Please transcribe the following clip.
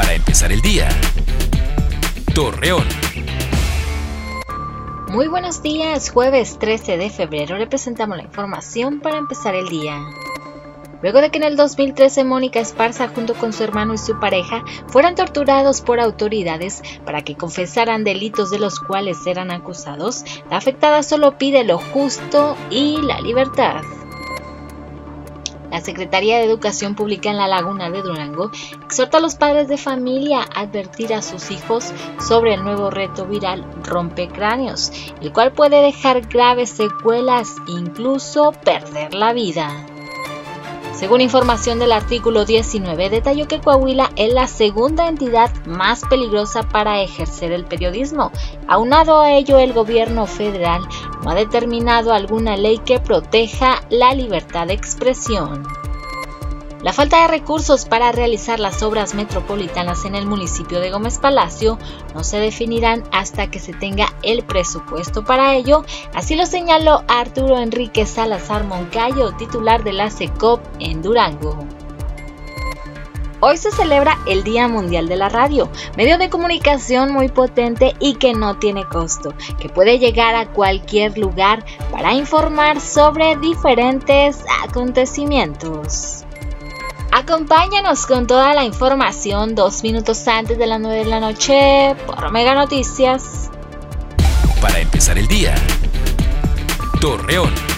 Para empezar el día. Torreón. Muy buenos días, jueves 13 de febrero le presentamos la información para empezar el día. Luego de que en el 2013 Mónica Esparza junto con su hermano y su pareja fueran torturados por autoridades para que confesaran delitos de los cuales eran acusados, la afectada solo pide lo justo y la libertad. La Secretaría de Educación Pública en la Laguna de Durango exhorta a los padres de familia a advertir a sus hijos sobre el nuevo reto viral rompecráneos, el cual puede dejar graves secuelas, incluso perder la vida. Según información del artículo 19, detalló que Coahuila es la segunda entidad más peligrosa para ejercer el periodismo. Aunado a ello, el gobierno federal no ha determinado alguna ley que proteja la libertad de expresión. La falta de recursos para realizar las obras metropolitanas en el municipio de Gómez Palacio no se definirán hasta que se tenga el presupuesto para ello, así lo señaló Arturo Enrique Salazar Moncayo, titular de la SECOP en Durango. Hoy se celebra el Día Mundial de la Radio, medio de comunicación muy potente y que no tiene costo, que puede llegar a cualquier lugar para informar sobre diferentes acontecimientos. Acompáñanos con toda la información dos minutos antes de las 9 de la noche por Mega Noticias. Para empezar el día. Torreón.